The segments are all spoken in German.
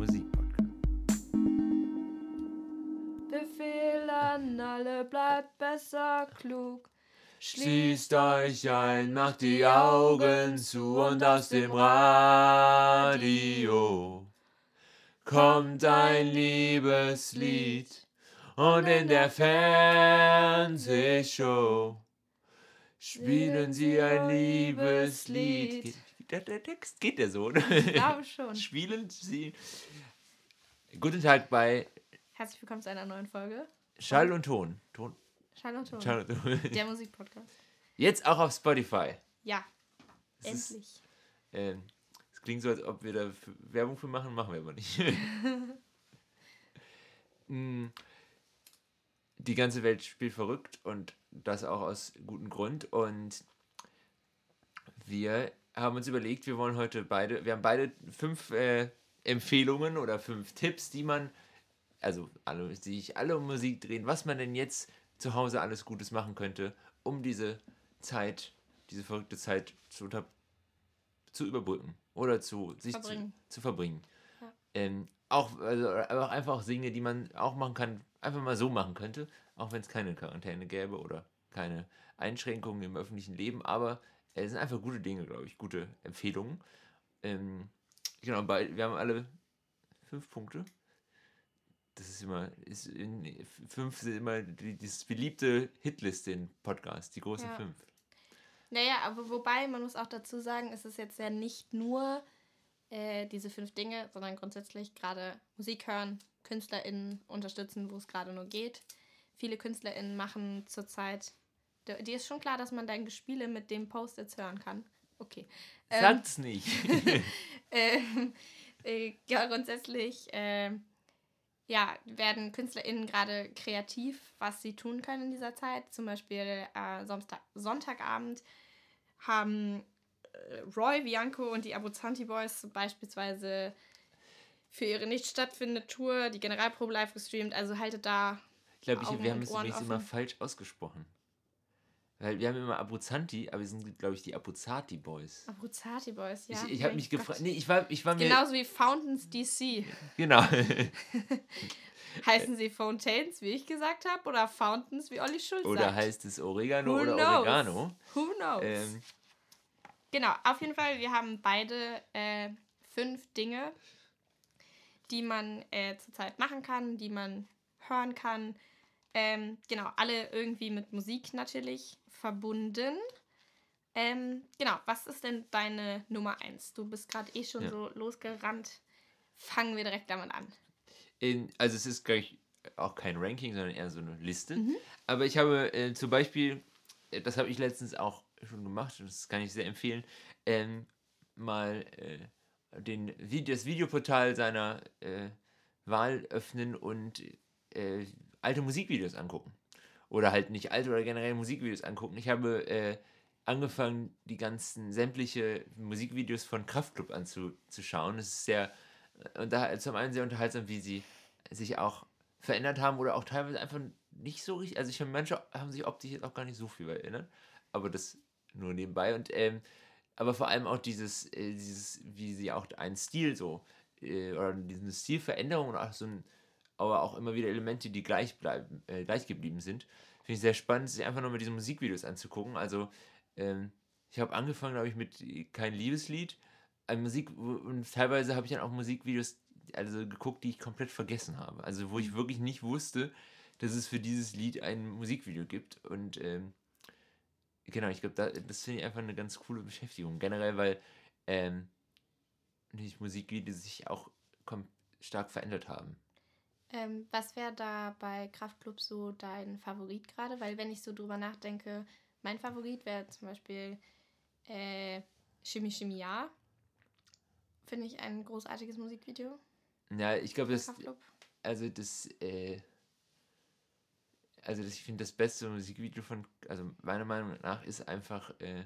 Musikpodcast. Befehl an alle, bleibt besser klug. Schließt euch ein, macht die Augen zu und aus dem Radio kommt ein Liebeslied und in der Fernsehshow spielen sie ein Liebeslied. Der, der Text geht der so, oder? Ich glaube schon. Spielen sie. Guten Tag bei Herzlich willkommen zu einer neuen Folge. Schall und Ton. Ton. Schall und Ton. Schall und Ton. Der Musikpodcast. Jetzt auch auf Spotify. Ja, ist- endlich. Ähm, Es klingt so, als ob wir da Werbung für machen, machen wir aber nicht. Mm, Die ganze Welt spielt verrückt und das auch aus gutem Grund. Und wir haben uns überlegt, wir wollen heute beide, wir haben beide fünf äh, Empfehlungen oder fünf Tipps, die man, also alle, die sich alle um Musik drehen, was man denn jetzt zu Hause alles Gutes machen könnte, um diese Zeit, diese verrückte Zeit zu, unter, zu überbrücken oder zu sich Verbringen. Zu, zu verbringen. Ja. Ähm, auch, also, aber auch einfach auch Dinge, die man auch machen kann, einfach mal so machen könnte, auch wenn es keine Quarantäne gäbe oder keine Einschränkungen im öffentlichen Leben, aber es sind einfach gute Dinge, glaube ich, gute Empfehlungen. Ähm, genau, bei, wir haben alle fünf Punkte. Das ist immer, ist in, fünf sind immer die, dieses beliebte Hitliste in Podcast, die großen Ja. fünf. Naja, aber wobei, man muss auch dazu sagen, es ist jetzt ja nicht nur äh, diese fünf Dinge, sondern grundsätzlich gerade Musik hören, KünstlerInnen unterstützen, wo es gerade nur geht. Viele KünstlerInnen machen zurzeit, dir ist schon klar, dass man dein Gespiele mit dem Post-its hören kann. Okay. Ähm, Sagt's nicht. ähm, äh, ja, grundsätzlich äh, ja, werden KünstlerInnen gerade kreativ, was sie tun können in dieser Zeit. Zum Beispiel äh, Sonntag, Sonntagabend haben äh, Roy, Bianco und die Abuzanti Boys beispielsweise für ihre nicht stattfindende Tour die Generalprobe live gestreamt. Also haltet da Ich glaube, wir haben es übrigens immer falsch ausgesprochen. Weil wir haben immer Abuzanti, aber wir sind, glaube ich, die Abuzati Boys. Abuzati Boys, ja. ich ich habe mich gefragt. Nee, ich war, ich war mir. Genauso wie Fountains DC. Genau. Heißen sie Fontaines, wie ich gesagt habe, oder Fountains, wie Olli Schulz oder sagt? heißt es Oregano Who oder knows? Oregano? Who knows? Ähm, Genau, auf jeden Fall, wir haben beide äh, fünf Dinge, die man äh, zurzeit machen kann, die man hören kann. Ähm, genau, alle irgendwie mit Musik natürlich verbunden. Ähm, genau, was ist denn deine Nummer eins? Du bist gerade eh schon Ja. so losgerannt. Fangen wir direkt damit an. in, also es ist gleich auch kein Ranking, sondern eher so eine Liste. Mhm. Aber ich habe äh, zum Beispiel, äh, das habe ich letztens auch schon gemacht und das kann ich sehr empfehlen, ähm, mal äh, den, das Videoportal seiner äh, Wahl öffnen und äh, alte Musikvideos angucken. Oder halt nicht alte oder generell Musikvideos angucken. Ich habe äh, angefangen, die ganzen sämtliche Musikvideos von Kraftklub anzuschauen. Es ist sehr, äh, unter, zum einen sehr unterhaltsam, wie sie sich auch verändert haben oder auch teilweise einfach nicht so richtig. Also ich habe manche haben sich optisch jetzt auch gar nicht so viel verändert, aber das nur nebenbei und ähm, aber vor allem auch dieses, äh, dieses, wie sie auch einen Stil so äh, oder diese Stilveränderung und auch so ein, aber auch immer wieder Elemente, die gleich bleiben, äh, gleich geblieben sind. Finde ich sehr spannend, sich einfach nur mit diesen Musikvideos anzugucken. Also ähm, ich habe angefangen, glaube ich, mit kein Liebeslied. Ein Musik und teilweise habe ich dann auch Musikvideos also geguckt, die ich komplett vergessen habe. Also wo ich wirklich nicht wusste, dass es für dieses Lied ein Musikvideo gibt. Und ähm, genau, ich glaube, da, das finde ich einfach eine ganz coole Beschäftigung. Generell, weil ähm, die Musikvideos sich auch stark verändert haben. Ähm, was wäre da bei Kraftklub so dein Favorit gerade? Weil wenn ich so drüber nachdenke, mein Favorit wäre zum Beispiel äh, Chimie Ja. Finde ich ein großartiges Musikvideo. Ja, ich glaube, das, Kraftklub. also das, äh, also das, ich finde das beste Musikvideo von, also meiner Meinung nach ist einfach, äh,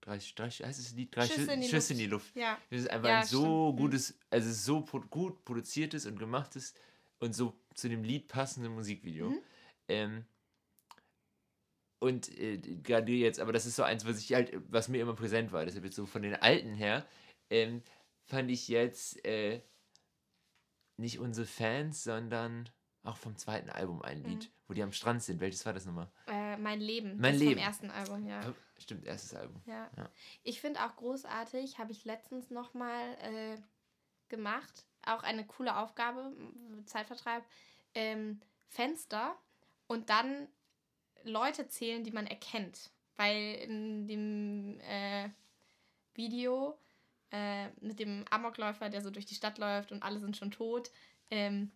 drei, drei, heißt das Lied? Drei Schüsse in die Schüsse in Luft. die Luft. Ja, Das ist einfach Ja, ein so stimmt. Mhm. gutes, also so pro gut produziertes und gemachtes und so zu dem Lied passende Musikvideo. Mhm. Ähm, und äh, gerade jetzt, aber das ist so eins, was ich halt, was mir immer präsent war. Deshalb jetzt so von den alten her, ähm, fand ich jetzt äh, nicht unsere Fans, sondern auch vom zweiten Album ein Lied, Mhm. wo die am Strand sind. Welches war das nochmal? Äh, mein Leben. Mein das Leben. Vom ersten Album, ja. Stimmt, erstes Album. Ja. Ja. Ich finde auch großartig, habe ich letztens nochmal äh, gemacht. Auch eine coole Aufgabe, Zeitvertreib. Ähm, Fenster und dann Leute zählen, die man erkennt. Weil in dem äh, Video äh, mit dem Amokläufer, der so durch die Stadt läuft und alle sind schon tot, ähm,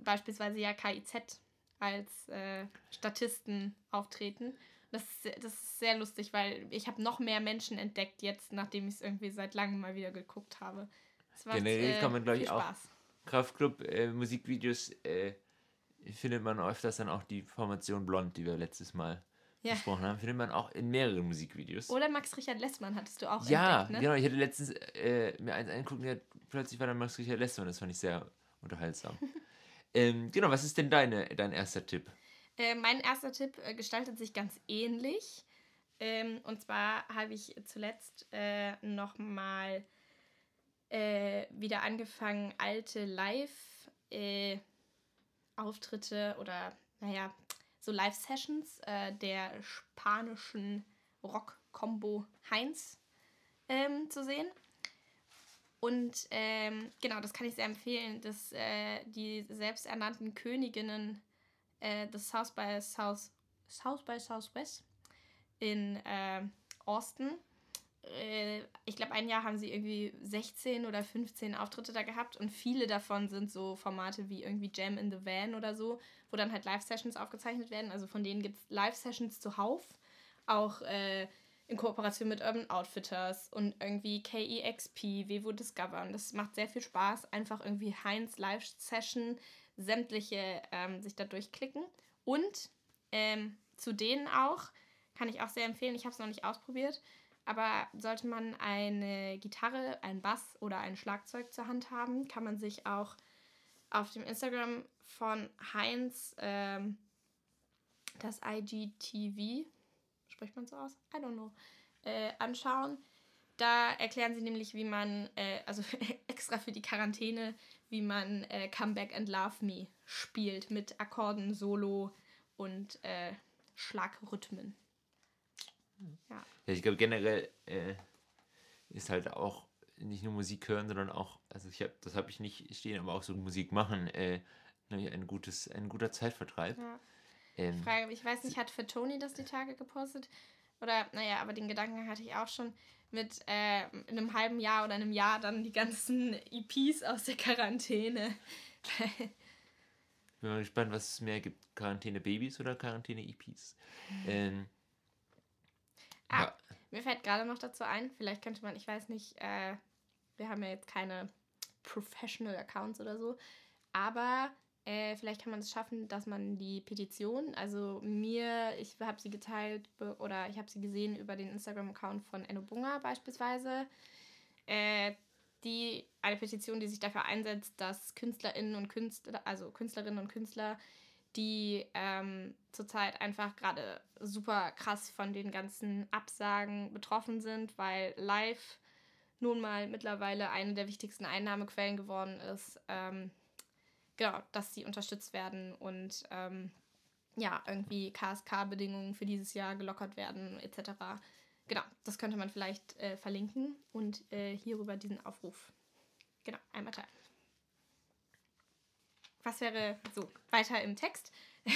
beispielsweise ja KIZ als äh, Statisten auftreten. Das das ist sehr lustig, weil ich habe noch mehr Menschen entdeckt jetzt, nachdem ich es irgendwie seit langem mal wieder geguckt habe. Generell kann man, glaub ich, auch- Spaß. Kraftclub äh, Musikvideos äh, findet man öfters dann auch die Formation Blond, die wir letztes Mal Ja. besprochen haben, findet man auch in mehreren Musikvideos. Oder Max Richard Lessmann hattest du auch ja, entdeckt, ne? genau. Ich hatte letztens äh, mir eins angeguckt und plötzlich war dann Max Richard Lessmann. Das fand ich sehr unterhaltsam. ähm, genau, was ist denn deine, dein erster Tipp? Äh, mein erster Tipp äh, gestaltet sich ganz ähnlich. Ähm, und zwar habe ich zuletzt äh, nochmal äh, wieder angefangen, alte Live-Auftritte oder, naja, so Live-Sessions äh, der spanischen Rock-Combo Heinz ähm, zu sehen. Und ähm, genau, das kann ich sehr empfehlen, dass äh, die selbsternannten Königinnen äh, des South by South, South by Southwest in äh, Austin. Äh, ich glaube, ein Jahr haben sie irgendwie 16 oder 15 Auftritte da gehabt und viele davon sind so Formate wie irgendwie Jam in the Van oder so, wo dann halt Live-Sessions aufgezeichnet werden. Also von denen gibt es Live-Sessions zuhauf, auch äh, in Kooperation mit Urban Outfitters und irgendwie KEXP, Vevo Discover. Und das macht sehr viel Spaß, einfach irgendwie Heinz Live-Session, sämtliche ähm, sich da durchklicken. Und ähm, zu denen auch, kann ich auch sehr empfehlen, ich habe es noch nicht ausprobiert, aber sollte man eine Gitarre, einen Bass oder ein Schlagzeug zur Hand haben, kann man sich auch auf dem Instagram von Heinz ähm, das IGTV, spricht man so aus? I don't know, äh, anschauen. Da erklären sie nämlich, wie man, äh, also extra für die Quarantäne, wie man äh, Come Back and Love Me spielt mit Akkorden, Solo und äh, Schlagrhythmen. Ja. Ja, ich glaube generell äh, ist halt auch nicht nur Musik hören, sondern auch, also ich habe, das habe ich nicht stehen, aber auch so Musik machen, äh, ne, ein gutes, ein guter Zeitvertreib. ja. Ähm, Frage, ich weiß nicht, hat für Toni das die Tage gepostet? Oder, naja, aber den Gedanken hatte ich auch schon mit äh, in einem halben Jahr oder einem Jahr dann die ganzen EPs aus der Quarantäne. bin mal gespannt, was es mehr gibt. Quarantäne Babys oder Quarantäne EPs? Ähm, Ah. ja, Mir fällt gerade noch dazu ein, vielleicht könnte man, ich weiß nicht, äh, wir haben ja jetzt keine Professional Accounts oder so, aber äh, vielleicht kann man es schaffen, dass man die Petition, also mir, ich habe sie geteilt oder ich habe sie gesehen über den Instagram-Account von Enno Bunga beispielsweise, äh, die eine Petition, die sich dafür einsetzt, dass KünstlerInnen und Künstler, also Künstlerinnen und Künstler, die ähm, zurzeit einfach gerade super krass von den ganzen Absagen betroffen sind, weil live nun mal mittlerweile eine der wichtigsten Einnahmequellen geworden ist. Ähm, genau, dass sie unterstützt werden und ähm, ja, irgendwie KSK-Bedingungen für dieses Jahr gelockert werden, etc. Genau, das könnte man vielleicht äh, verlinken und äh, hierüber diesen Aufruf genau einmal teilen. Was wäre, so, weiter im Text,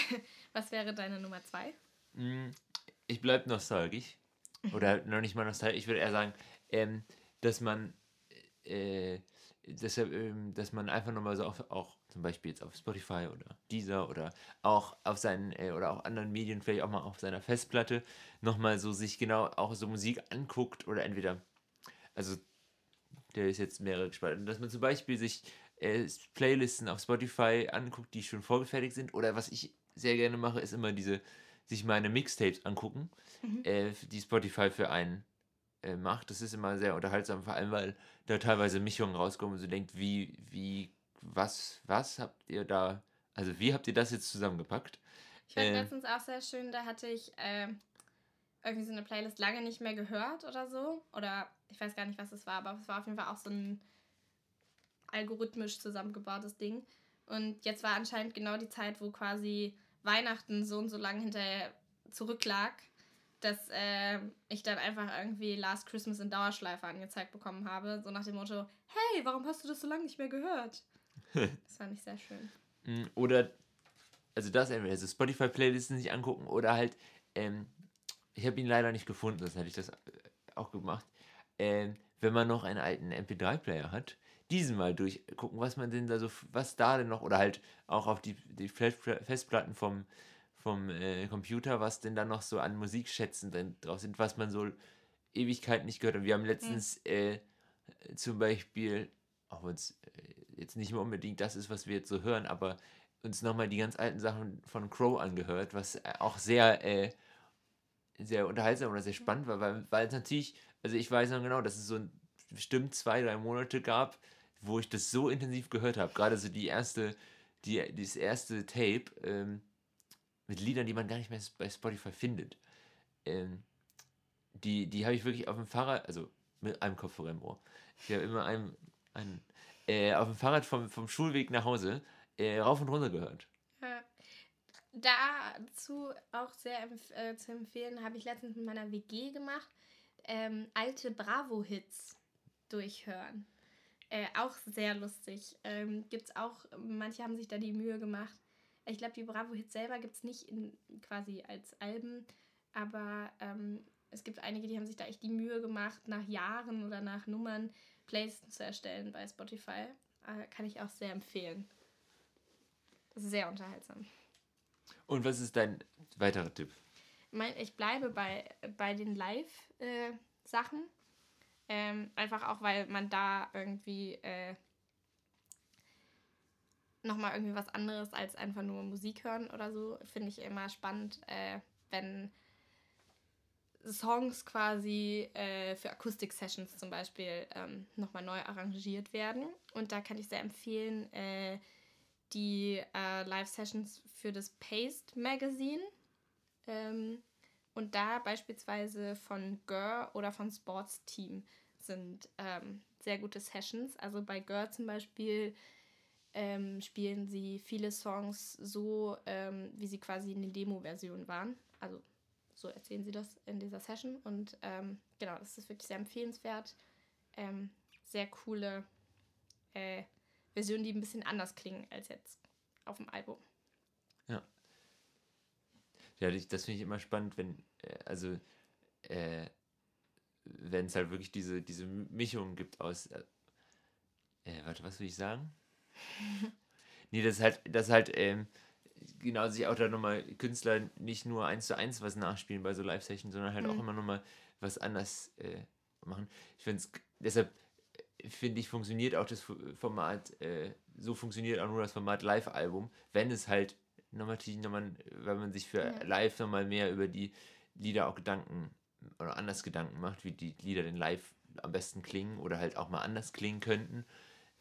was wäre deine Nummer zwei? mh, ich bleibe nostalgisch. Oder noch nicht mal nostalgisch. Ich würde eher sagen, ähm, dass man äh, deshalb, ähm, dass man einfach nochmal so auf, auch zum Beispiel jetzt auf Spotify oder Deezer oder auch auf seinen äh, oder auch anderen Medien, vielleicht auch mal auf seiner Festplatte, nochmal so sich genau auch so Musik anguckt oder entweder, also der ist jetzt mehrere gespalten, dass man zum Beispiel sich äh, Playlisten auf Spotify anguckt, die schon vorgefertigt sind oder was ich sehr gerne mache, ist immer diese, sich meine Mixtapes angucken, Mhm. äh, die Spotify für einen äh, macht. Das ist immer sehr unterhaltsam, vor allem weil da teilweise Mischungen rauskommen und so denkt, wie, wie, was, was habt ihr da, also wie habt ihr das jetzt zusammengepackt? Ich fand Äh. letztens auch sehr schön, da hatte ich ähm, irgendwie so eine Playlist lange nicht mehr gehört oder so. Oder ich weiß gar nicht, was es war, aber es war auf jeden Fall auch so ein algorithmisch zusammengebautes Ding. Und jetzt war anscheinend genau die Zeit, wo quasi Weihnachten so und so lange hinterher zurücklag, dass äh, ich dann einfach irgendwie Last Christmas in Dauerschleife angezeigt bekommen habe. So nach dem Motto, hey, warum hast du das so lange nicht mehr gehört? das fand ich sehr schön. Mm, oder, also das entweder also Spotify-Playlisten sich angucken oder halt, ähm, ich habe ihn leider nicht gefunden, das hätte ich das äh, auch gemacht. Ähm, wenn man noch einen alten MP3-Player hat, diesen mal durchgucken, was man denn da so, was da denn noch, oder halt auch auf die, die Festplatten vom, vom äh, Computer, was denn da noch so an Musikschätzen drin drauf sind, was man so Ewigkeiten nicht gehört hat. Wir haben letztens mhm. äh, zum Beispiel, auch wenn es äh, jetzt nicht mehr unbedingt das ist, was wir jetzt so hören, aber uns nochmal die ganz alten Sachen von Crow angehört, was äh, auch sehr, äh, sehr unterhaltsam oder sehr spannend war, weil, weil es natürlich, also ich weiß noch genau, dass es so ein, bestimmt zwei, drei Monate gab, wo ich das so intensiv gehört habe. Gerade so die erste, die, das erste Tape ähm, mit Liedern, die man gar nicht mehr bei Spotify findet. Ähm, die die habe ich wirklich auf dem Fahrrad, also mit einem Kopfhörer im Ohr. Ich habe immer einen, einen äh, auf dem Fahrrad vom, vom Schulweg nach Hause äh, rauf und runter gehört. Ja. Dazu auch sehr empf äh, zu empfehlen, habe ich letztens mit meiner WG gemacht. Ähm, alte Bravo-Hits durchhören. Äh, auch sehr lustig. Ähm, es auch, manche haben sich da die Mühe gemacht. Ich glaube, die Bravo-Hits selber gibt es nicht in, quasi als Alben, aber ähm, es gibt einige, die haben sich da echt die Mühe gemacht, nach Jahren oder nach Nummern Playlisten zu erstellen bei Spotify. Äh, kann ich auch sehr empfehlen. Sehr unterhaltsam. Und was ist dein weiterer Tipp? Ich bleibe bei, bei den Live-Sachen. Äh, ähm, einfach auch, weil man da irgendwie äh, nochmal irgendwie was anderes als einfach nur Musik hören oder so, finde ich immer spannend, äh, wenn Songs quasi äh, für Akustik-Sessions zum Beispiel ähm, nochmal neu arrangiert werden. Und da kann ich sehr empfehlen, äh, die äh, Live-Sessions für das Paste Magazine. Ähm, und da beispielsweise von Gör oder von Sports Team sind ähm, sehr gute Sessions. Also bei Girl zum Beispiel ähm, spielen sie viele Songs so, ähm, wie sie quasi in der Demo-Version waren. Also so erzählen sie das in dieser Session. Und ähm, genau, das ist wirklich sehr empfehlenswert. Ähm, sehr coole äh, Versionen, die ein bisschen anders klingen als jetzt auf dem Album. Ja. Ja, das finde ich immer spannend, wenn, äh, also, äh, wenn es halt wirklich diese, diese Mischung gibt aus. Äh, äh, warte, was will ich sagen? nee, das ist halt, das halt, ähm, genau, sich auch da nochmal Künstler nicht nur eins zu eins was nachspielen bei so Live-Sessions, sondern halt mhm. auch immer nochmal was anders äh, machen. Ich finde es, deshalb äh, finde ich, funktioniert auch das Format, äh, so funktioniert auch nur das Format Live-Album, wenn es halt nochmal, nochmal, wenn man sich für ja. live nochmal mehr über die Lieder auch Gedanken oder anders Gedanken macht, wie die Lieder denn live am besten klingen oder halt auch mal anders klingen könnten.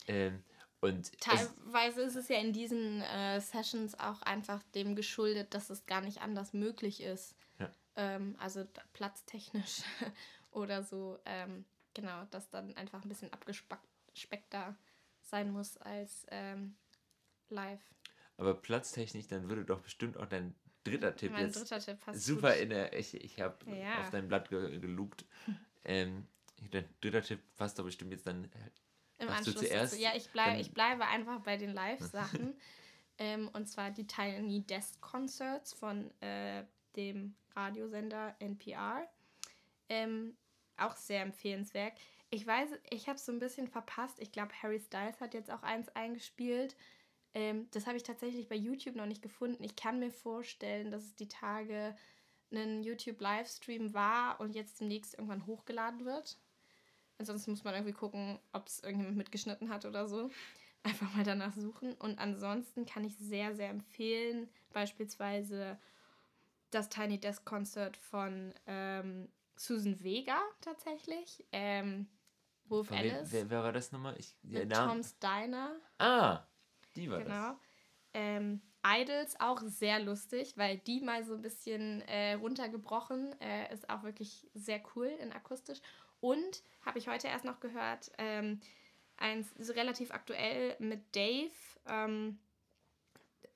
Ähm, und Teilweise ist es ja in diesen äh, Sessions auch einfach dem geschuldet, dass es gar nicht anders möglich ist. Ja. Ähm, also platztechnisch oder so. Ähm, genau, dass dann einfach ein bisschen abgespeckter sein muss als ähm, live. Aber platztechnisch, dann würde doch bestimmt auch dein dritter Tipp mein jetzt dritter Tipp passt super gut. in der. Ich, ich habe ja. auf dein Blatt ge gelugt. ähm, dein dritter Tipp passt doch bestimmt jetzt dann. Im Anschluss du zuerst. Ja, ich, bleib, ich bleibe einfach bei den Live-Sachen. ähm, und zwar die Tiny Desk Concerts von äh, dem Radiosender NPR. Ähm, auch sehr empfehlenswert. Ich weiß, ich habe es so ein bisschen verpasst. Ich glaube, Harry Styles hat jetzt auch eins eingespielt. Ähm, das habe ich tatsächlich bei YouTube noch nicht gefunden. Ich kann mir vorstellen, dass es die Tage ein YouTube-Livestream war und jetzt demnächst irgendwann hochgeladen wird. Ansonsten muss man irgendwie gucken, ob es irgendjemand mitgeschnitten hat oder so. Einfach mal danach suchen. Und ansonsten kann ich sehr, sehr empfehlen, beispielsweise das Tiny Desk Concert von ähm, Susan Vega tatsächlich. Ähm, Wolf Alice. Wer, wer, war das nochmal? Ich, ja, Tom's Diner. Ah, die war genau. das. Ähm, Idols auch sehr lustig, weil die mal so ein bisschen äh, runtergebrochen äh, ist auch wirklich sehr cool in akustisch. Und habe ich heute erst noch gehört, ähm, eins so relativ aktuell mit Dave. Ähm,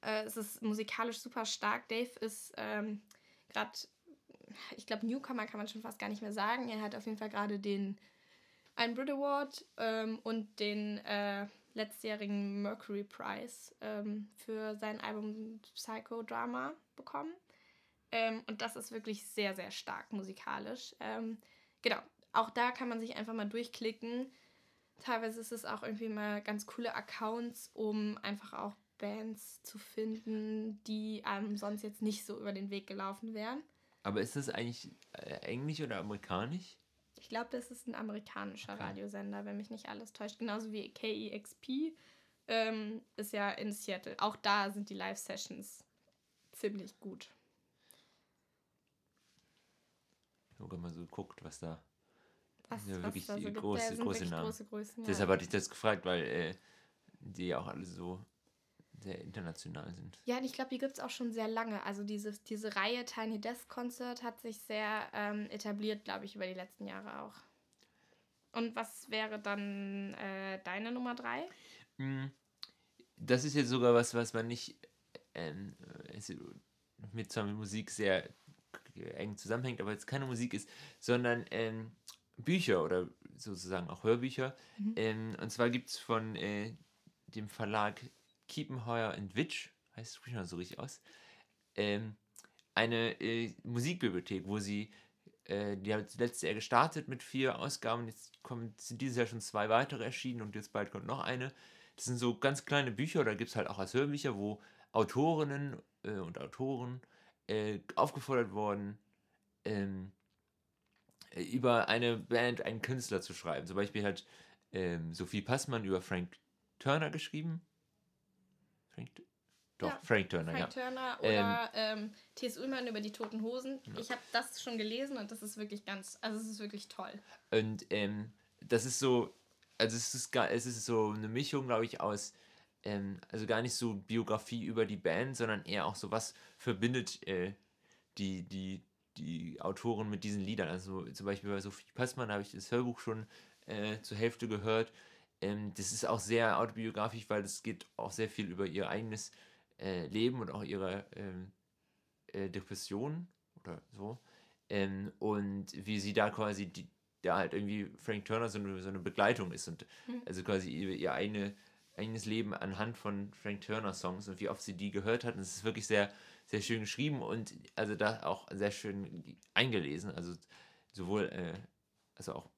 äh, es ist musikalisch super stark. Dave ist ähm, gerade, ich glaube, Newcomer kann man schon fast gar nicht mehr sagen. Er hat auf jeden Fall gerade den einen Brit Award ähm, und den äh, letztjährigen Mercury Prize ähm, für sein Album Psychodrama bekommen. Ähm, und das ist wirklich sehr, sehr stark musikalisch. Ähm, genau, auch da kann man sich einfach mal durchklicken. Teilweise ist es auch irgendwie mal ganz coole Accounts, um einfach auch Bands zu finden, die einem sonst jetzt nicht so über den Weg gelaufen wären. Aber ist das eigentlich äh, englisch oder amerikanisch? Ich glaube, das ist ein amerikanischer okay. Radiosender, wenn mich nicht alles täuscht. Genauso wie KEXP ähm, ist ja in Seattle. Auch da sind die Live-Sessions ziemlich gut. Wenn man so guckt, was da. Was, ja, was wirklich da so gibt, große, sind große Namen. große Größen, ja. Deshalb hatte ich das gefragt, weil äh, die auch alle so sehr international sind. Ja, und ich glaube, die gibt es auch schon sehr lange. Also dieses, diese Reihe Tiny Desk Concert hat sich sehr ähm, etabliert, glaube ich, über die letzten Jahre auch. Und was wäre dann äh, deine Nummer drei? Mm, Das ist jetzt sogar was, was man nicht es mit zwar mit Musik sehr eng zusammenhängt, aber jetzt keine Musik ist, sondern ähm, Bücher oder sozusagen auch Hörbücher. Mhm. Ähm, und zwar gibt es von äh, dem Verlag Kiepenheuer and Witsch, heißt es so richtig aus, ähm, eine äh, Musikbibliothek, wo sie, äh, die hat letztes Jahr gestartet mit vier Ausgaben, jetzt kommen, sind dieses Jahr schon zwei weitere erschienen und jetzt bald kommt noch eine. Das sind so ganz kleine Bücher, da gibt es halt auch als Hörbücher, wo Autorinnen äh, und Autoren äh, aufgefordert wurden, ähm, äh, über eine Band, einen Künstler zu schreiben. Zum Beispiel hat ähm, Sophie Passmann über Frank Turner geschrieben. Frank, doch, Ja, Frank Turner, Frank ja. Turner oder ähm, T.S. Ullmann über die Toten Hosen. Ich habe das schon gelesen und das ist wirklich ganz, also es ist wirklich toll. Und ähm, das ist so, also es ist, es ist so eine Mischung, glaube ich, aus, ähm, also gar nicht so Biografie über die Band, sondern eher auch so, was verbindet äh, die, die, die Autoren mit diesen Liedern. Also zum Beispiel bei Sophie Passmann habe ich das Hörbuch schon äh, zur Hälfte gehört. Ähm, das ist auch sehr autobiografisch, weil es geht auch sehr viel über ihr eigenes äh, Leben und auch ihre ähm, äh, Depression oder so. Ähm, und wie sie da quasi die, da halt irgendwie Frank Turner so eine, so eine Begleitung ist und Mhm. also quasi ihr, ihr eigene, eigenes Leben anhand von Frank Turner Songs und wie oft sie die gehört hat. Und es ist wirklich sehr, sehr schön geschrieben und also da auch sehr schön eingelesen. Also sowohl, äh, also auch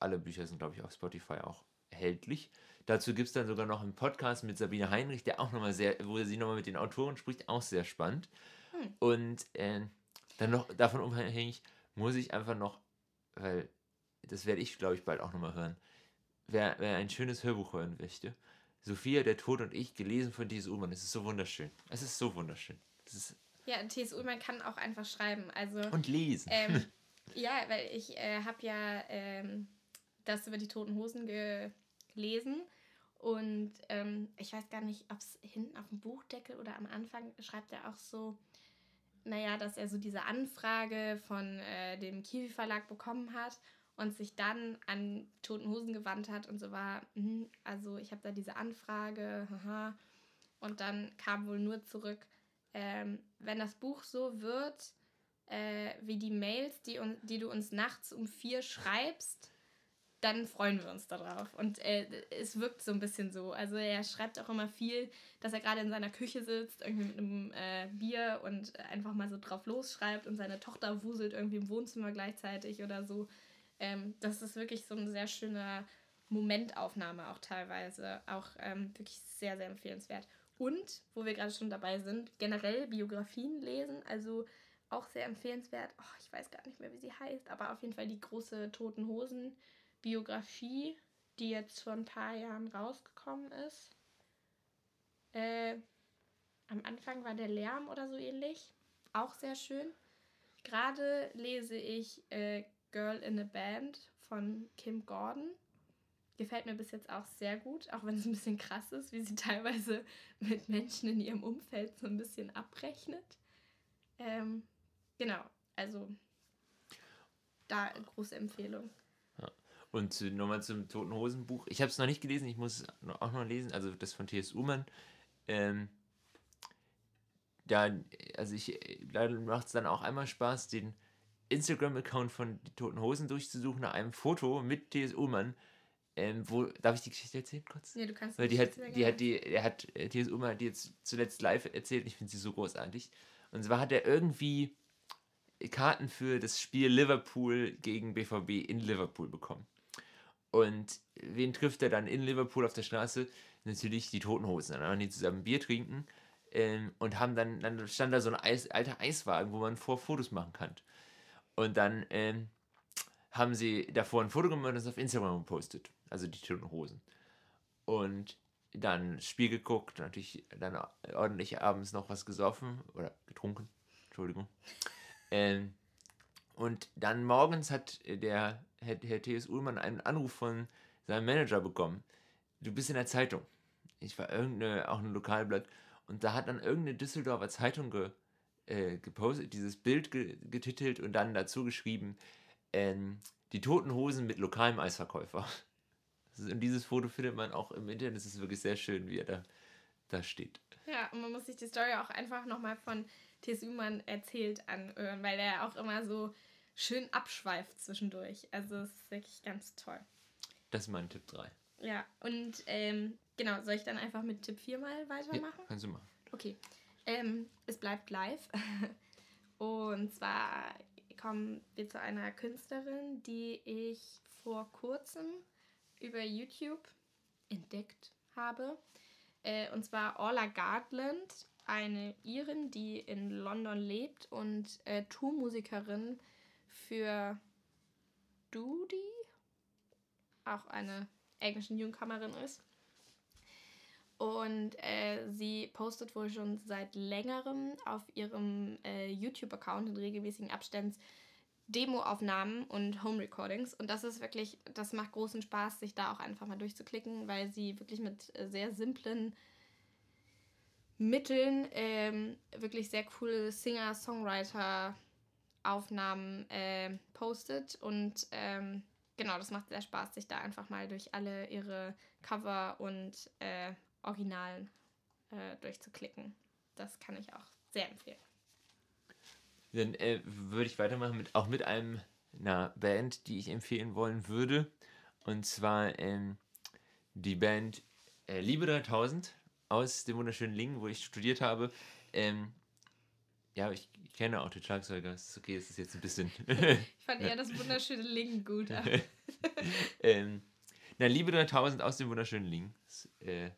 alle Bücher sind, glaube ich, auf Spotify auch erhältlich. Dazu gibt es dann sogar noch einen Podcast mit Sabine Heinrich, der auch nochmal sehr, wo sie nochmal mit den Autoren spricht, auch sehr spannend. Hm. Und äh, dann noch davon unabhängig muss ich einfach noch, weil das werde ich, glaube ich, bald auch nochmal hören, wer, wer ein schönes Hörbuch hören möchte. Sophia, der Tod und ich, gelesen von T.S. Ullmann. Es ist so wunderschön. Es ist so wunderschön. Ist Ja, T.S. Ullmann kann auch einfach schreiben. Also und lesen. ähm, ja, weil ich äh, habe ja ähm, das über die Toten Hosen gelesen und ähm, ich weiß gar nicht, ob es hinten auf dem Buchdeckel oder am Anfang schreibt er auch so, naja, dass er so diese Anfrage von äh, dem Kiwi Verlag bekommen hat und sich dann an Toten Hosen gewandt hat und so war, mhm, also ich habe da diese Anfrage, haha. Und dann kam wohl nur zurück, ähm, wenn das Buch so wird, äh, wie die Mails, die, die du uns nachts um vier schreibst, dann freuen wir uns darauf. Und äh, es wirkt so ein bisschen so. Also er schreibt auch immer viel, dass er gerade in seiner Küche sitzt, irgendwie mit einem äh, Bier und einfach mal so drauf losschreibt und seine Tochter wuselt irgendwie im Wohnzimmer gleichzeitig oder so. Ähm, das ist wirklich so eine sehr schöne Momentaufnahme auch teilweise. Auch ähm, wirklich sehr, sehr empfehlenswert. Und, wo wir gerade schon dabei sind, generell Biografien lesen. Also auch sehr empfehlenswert. Oh, ich weiß gar nicht mehr, wie sie heißt, aber auf jeden Fall die große Toten Hosen Biografie, die jetzt vor ein paar Jahren rausgekommen ist. Äh, am Anfang war der Lärm oder so ähnlich. Auch sehr schön. Gerade lese ich äh, Girl in a Band von Kim Gordon. Gefällt mir bis jetzt auch sehr gut, auch wenn es ein bisschen krass ist, wie sie teilweise mit Menschen in ihrem Umfeld so ein bisschen abrechnet. Ähm, genau, also da große Empfehlung. Und zu, nochmal zum Toten Hosen Buch. Ich habe es noch nicht gelesen, ich muss es auch noch lesen. Also das von T.S. Ullmann. Ähm, da, also ich, da macht es dann auch einmal Spaß, den Instagram-Account von die Toten Hosen durchzusuchen nach einem Foto mit T.S. Ullmann. Ähm, wo, darf ich die Geschichte erzählen kurz? Ja, du kannst Weil die hat, die hat die, er hat, äh, T.S. Ullmann hat die jetzt zuletzt live erzählt, ich finde sie so großartig. Und zwar hat er irgendwie Karten für das Spiel Liverpool gegen BVB in Liverpool bekommen. Und wen trifft er dann in Liverpool auf der Straße? Natürlich die Toten Hosen. Dann waren die zusammen Bier trinken ähm, und haben dann, dann stand da so ein Eis, alter Eiswagen, wo man vor Fotos machen kann. Und dann ähm, haben sie davor ein Foto gemacht und das auf Instagram gepostet. Also die Toten Hosen. Und dann Spiel geguckt, natürlich dann ordentlich abends noch was gesoffen oder getrunken. Entschuldigung. Ähm, und dann morgens hat der Herr, Herr T.S. Ullmann einen Anruf von seinem Manager bekommen. Du bist in der Zeitung. Ich war irgendeine, auch ein Lokalblatt. Und da hat dann irgendeine Düsseldorfer Zeitung ge, äh, gepostet, dieses Bild ge, getitelt und dann dazu geschrieben, ähm, die toten Hosen mit lokalem Eisverkäufer. Und dieses Foto findet man auch im Internet. Es ist wirklich sehr schön, wie er da, da steht. Ja, und man muss sich die Story auch einfach nochmal von T.S. Ullmann erzählt anhören, weil er auch immer so schön abschweift zwischendurch. Also es ist wirklich ganz toll. Das ist mein Tipp 3. Ja, und ähm, genau, soll ich dann einfach mit Tipp 4 mal Ja, weitermachen? kannst du machen. Okay. Ähm, es bleibt live. Und zwar kommen wir zu einer Künstlerin, die ich vor kurzem über YouTube entdeckt habe. Äh, und zwar Orla Gartland, eine Irin, die in London lebt und äh, Tourmusikerin für Doody, auch eine englische Newcomerin ist. Und äh, sie postet wohl schon seit längerem auf ihrem äh, YouTube-Account in regelmäßigen Abständen Demoaufnahmen und Home Recordings. Und das ist wirklich, das macht großen Spaß, sich da auch einfach mal durchzuklicken, weil sie wirklich mit äh, sehr simplen Mitteln ähm, wirklich sehr coole Singer-Songwriter-Aufnahmen äh, postet. Und ähm, genau, das macht sehr Spaß, sich da einfach mal durch alle ihre Cover und äh, Originalen äh, durchzuklicken. Das kann ich auch sehr empfehlen. Dann äh, würde ich weitermachen mit auch mit einem einer Band, die ich empfehlen wollen würde. Und zwar ähm, die Band äh, Liebe 3000 aus dem wunderschönen Lingen, wo ich studiert habe. Ähm, ja, ich, kenne auch den Schlagzeuger. Es ist okay, es ist jetzt ein bisschen. Ich fand eher das wunderschöne Lingen gut. ähm, na, Liebe 3000 aus dem wunderschönen Lingen. Äh,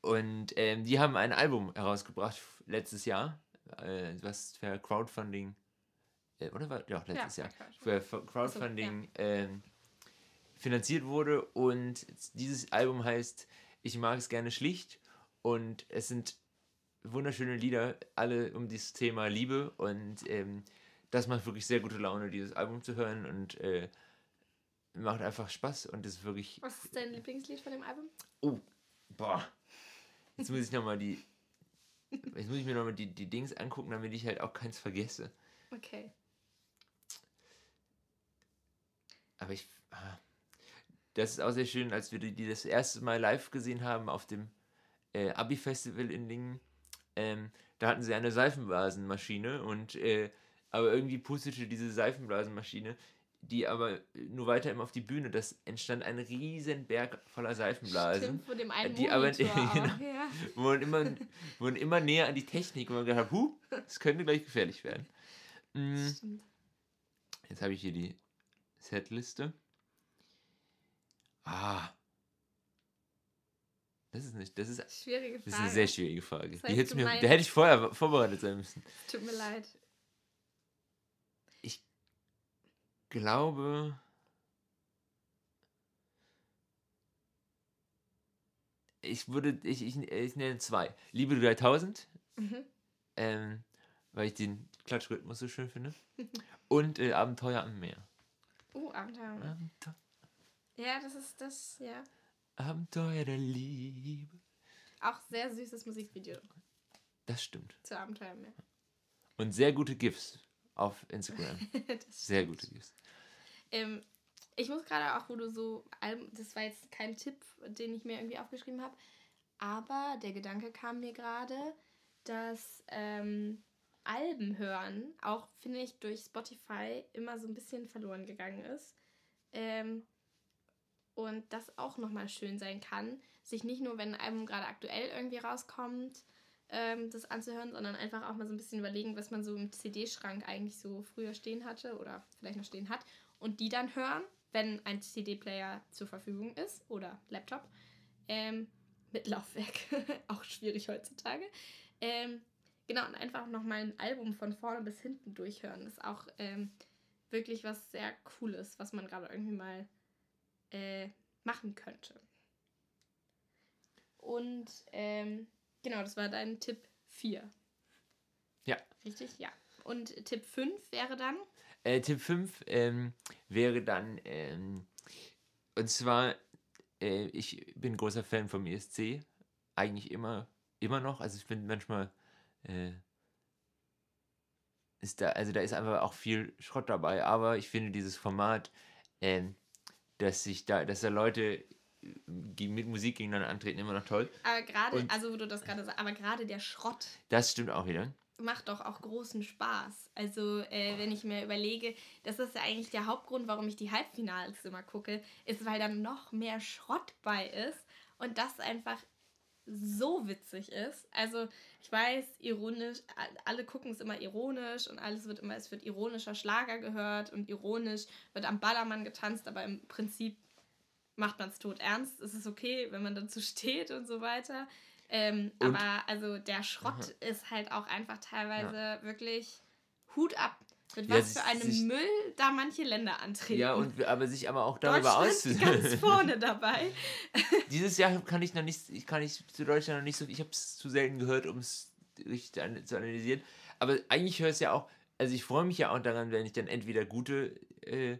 und ähm, die haben ein Album herausgebracht letztes Jahr, äh, was für Crowdfunding, äh, oder war, ja, letztes Ja, Jahr, für für, für Crowdfunding ähm, finanziert wurde. Und dieses Album heißt Ich mag es gerne schlicht. Und es sind wunderschöne Lieder, alle um dieses Thema Liebe. Und ähm, das macht wirklich sehr gute Laune, dieses Album zu hören. Und äh, macht einfach Spaß. Und ist wirklich. Was ist dein Lieblingslied von dem Album? Oh, boah. Jetzt muss ich nochmal die. Jetzt muss ich mir nochmal die, die Dings angucken, damit ich halt auch keins vergesse. Okay. Aber ich. ah. Das ist auch sehr schön, als wir die, die das erste Mal live gesehen haben auf dem äh, Abi-Festival in Lingen. Ähm, da hatten sie eine Seifenblasenmaschine und äh, aber irgendwie pustete diese Seifenblasenmaschine, die aber nur weiter immer auf die Bühne. Das entstand ein riesen Berg voller Seifenblasen. Stimmt, von dem einen die aber- genau. Ja. man immer, man immer näher an die Technik, wo man gedacht hat, huh, das könnte gleich gefährlich werden. Stimmt. Jetzt habe ich hier die Setliste. Ah. Das ist nicht, das ist, Schwierige Frage. das ist eine sehr schwierige Frage. Das Die heißt, du mir, meinst- da hätte ich vorher vorbereitet sein müssen. Tut mir leid. Glaube. Ich würde, ich, ich, ich nenne zwei. Liebe 3000, Mhm. ähm, weil ich den Klatschrhythmus so schön finde. Und äh, Abenteuer am Meer. Uh, Abenteuer. Abenteuer, Ja, das ist das, ja. Abenteuer der Liebe. Auch sehr süßes Musikvideo Das stimmt. zu Abenteuer mehr. Und sehr gute GIFs auf Instagram. Sehr gute GIFs. Ähm, ich muss gerade auch, wo du so, das war jetzt kein Tipp, den ich mir irgendwie aufgeschrieben habe, aber der Gedanke kam mir gerade, dass ähm, Alben hören auch, finde ich, durch Spotify immer so ein bisschen verloren gegangen ist. Ähm, und das auch nochmal schön sein kann, sich nicht nur, wenn ein Album gerade aktuell irgendwie rauskommt, ähm, das anzuhören, sondern einfach auch mal so ein bisschen überlegen, was man so im CD-Schrank eigentlich so früher stehen hatte oder vielleicht noch stehen hat und die dann hören, wenn ein CD-Player zur Verfügung ist oder Laptop. Ähm, mit Laufwerk, auch schwierig heutzutage. Ähm, genau, und einfach nochmal ein Album von vorne bis hinten durchhören. Das ist auch ähm, wirklich was sehr Cooles, was man gerade irgendwie mal äh, machen könnte. Und ähm, genau, das war dein Tipp 4. Ja. Richtig, ja. Und Tipp 5 wäre dann? Äh, Tipp 5 ähm, wäre dann, ähm, und zwar, äh, ich bin großer Fan vom ESC. Eigentlich immer, immer noch. Also ich finde manchmal, äh, ist da, also da ist einfach auch viel Schrott dabei, aber ich finde dieses Format, ähm, dass sich da, dass da Leute mit Musik gegeneinander antreten, immer noch toll. Aber gerade, also wo du das gerade sagst, aber gerade der Schrott. Das stimmt auch wieder. Macht doch auch großen Spaß. Also, äh, wenn ich mir überlege, das ist ja eigentlich der Hauptgrund, warum ich die Halbfinals immer gucke, ist, weil dann noch mehr Schrott bei ist und das einfach so witzig ist. Also, ich weiß, ironisch, alle gucken es immer ironisch und alles wird immer, es wird ironischer Schlager gehört und ironisch wird am Ballermann getanzt, aber im Prinzip macht man es tot ernst. Es ist okay, wenn man dazu steht und so weiter. Ähm, aber also der Schrott aha. ist halt auch einfach teilweise ja. wirklich Hut ab. Mit ja, was für einem sich, Müll da manche Länder antreten. Ja, und aber sich aber auch darüber auszusehen. ganz vorne dabei. Dieses Jahr kann ich noch nicht, ich kann ich zu Deutschland noch nicht so, ich habe es zu selten gehört, um es richtig zu analysieren. Aber eigentlich höre ich es ja auch, also ich freue mich ja auch daran, wenn ich dann entweder gute äh,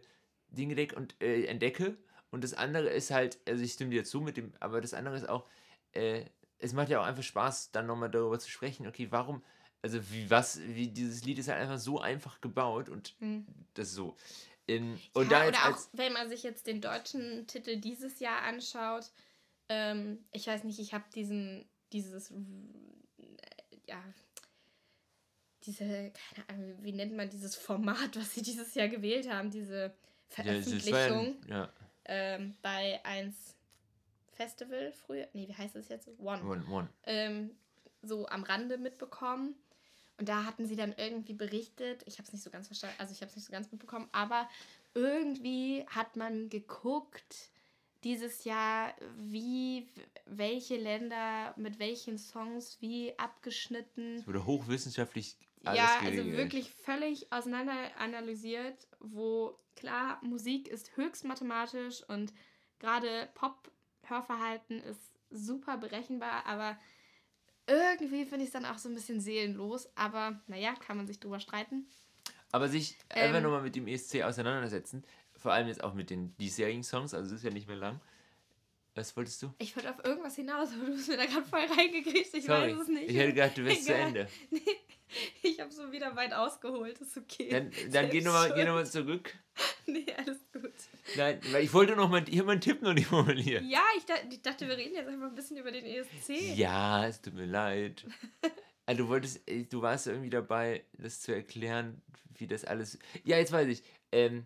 Dinge entdecke und äh, entdecke und das andere ist halt, also ich stimme dir zu mit dem, aber das andere ist auch, äh, es macht ja auch einfach Spaß, dann nochmal darüber zu sprechen, okay, warum, also wie was, wie dieses Lied ist halt einfach so einfach gebaut und hm. das so. In, und ja, da oder auch, wenn man sich jetzt den deutschen Titel dieses Jahr anschaut, ähm, ich weiß nicht, ich habe diesen, dieses, ja, diese, keine Ahnung, wie nennt man dieses Format, was sie dieses Jahr gewählt haben, diese Veröffentlichung. Ja, ja ähm, bei 1 Festival früher, nee, wie heißt es jetzt? One. One, One. Ähm, so am Rande mitbekommen. Und da hatten sie dann irgendwie berichtet, ich habe es nicht so ganz verstanden, also ich habe es nicht so ganz mitbekommen, aber irgendwie hat man geguckt dieses Jahr, wie welche Länder mit welchen Songs wie abgeschnitten. Es wurde hochwissenschaftlich alles Ja, also wirklich völlig auseinander analysiert, wo klar, Musik ist höchst mathematisch und gerade Pop-Hörverhalten ist super berechenbar, aber irgendwie finde ich es dann auch so ein bisschen seelenlos. Aber naja, kann man sich drüber streiten. Aber sich ähm, einfach nochmal mit dem ESC auseinandersetzen, vor allem jetzt auch mit den diesjährigen Songs, also es ist ja nicht mehr lang. Was wolltest du? Ich wollte auf irgendwas hinaus, aber du bist mir da gerade voll reingekriegt. Ich Sorry. weiß es nicht. Ich hätte gedacht, du wärst zu Ende. Nee, ich habe so wieder weit ausgeholt, ist okay. Dann, dann geh nochmal noch zurück. Nee, alles gut. Nein, weil ich wollte noch mal, hier meinen Tipp noch nicht formulieren. Ja, ich, da, ich dachte, wir reden jetzt einfach ein bisschen über den ESC. Ja, es tut mir leid. Also du wolltest, äh, du warst irgendwie dabei, das zu erklären, wie das alles. Ja, jetzt weiß ich. Ähm,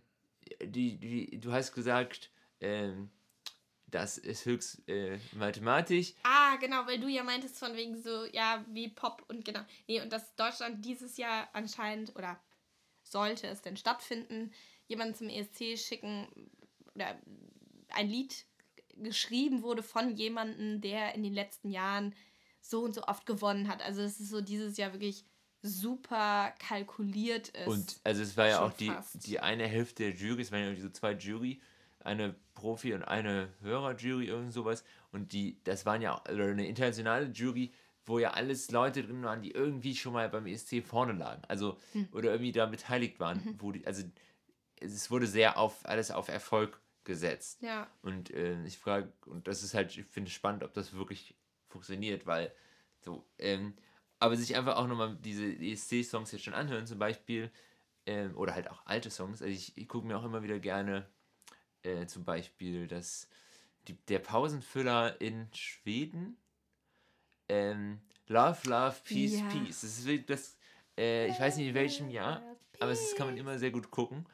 die, die, du hast gesagt, ähm, das ist höchst äh, mathematisch. Ah, genau, weil du ja meintest von wegen so, ja, wie Pop und genau. Nee, und dass Deutschland dieses Jahr anscheinend, oder sollte es denn stattfinden, jemanden zum ESC schicken oder ein Lied geschrieben wurde von jemandem, der in den letzten Jahren so und so oft gewonnen hat. Also es ist so dieses Jahr wirklich super kalkuliert ist. Und also es war ja auch die, die eine Hälfte der Jury, es waren ja so zwei Jury eine Profi- und eine Hörerjury, irgend sowas. Und die, das waren ja oder eine internationale Jury, wo ja alles Leute drin waren, die irgendwie schon mal beim ESC vorne lagen. Also, hm. oder irgendwie da beteiligt waren. Mhm. Wo die, also, es wurde sehr auf alles auf Erfolg gesetzt. Ja. Und äh, ich frage, und das ist halt, ich finde es spannend, ob das wirklich funktioniert, weil so, ähm, aber sich einfach auch nochmal diese ESC-Songs jetzt schon anhören, zum Beispiel, ähm, oder halt auch alte Songs. Also ich, ich gucke mir auch immer wieder gerne äh, zum Beispiel das, die, der Pausenfüller in Schweden. Ähm, Love, Love, Peace, Ja. Peace. Das ist wirklich das, äh, ich weiß nicht in welchem Jahr, aber das kann man immer sehr gut gucken.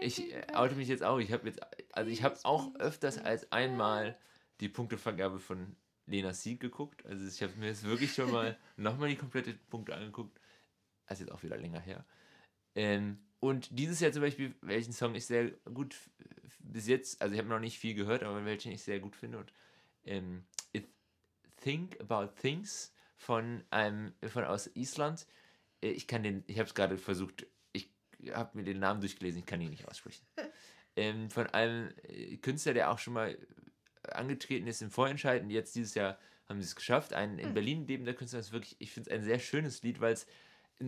Ich äh, oute mich jetzt auch. Ich habe jetzt, also ich habe auch öfters als einmal die Punktevergabe von Lena Sieg geguckt. Also ich habe mir jetzt wirklich schon mal nochmal die komplette Punkte angeguckt. Also jetzt auch wieder länger her. Ähm, und dieses Jahr zum Beispiel, welchen Song ich sehr gut bis jetzt, also ich habe noch nicht viel gehört, aber welchen ich sehr gut finde. Und ähm, Think About Things von einem von aus Island. Äh, Ich kann den, ich habe es gerade versucht, ich habe mir den Namen durchgelesen, ich kann ihn nicht aussprechen. ähm, von einem äh, Künstler, der auch schon mal angetreten ist im Vorentscheiden. Jetzt dieses Jahr haben sie es geschafft. Ein in Berlin lebender Künstler ist wirklich, ich finde es ein sehr schönes Lied, weil es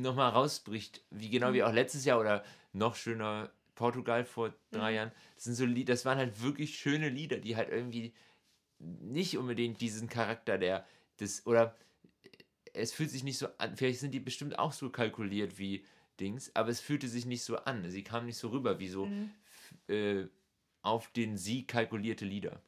nochmal rausbricht, wie genau wie auch letztes Jahr oder noch schöner Portugal vor drei Jahren. Das sind so Lieder, das waren halt wirklich schöne Lieder, die halt irgendwie nicht unbedingt diesen Charakter der des oder es fühlt sich nicht so an, vielleicht sind die bestimmt auch so kalkuliert wie Dings, aber es fühlte sich nicht so an. Sie kamen nicht so rüber wie so Mhm. äh, auf den Sieg kalkulierte Lieder.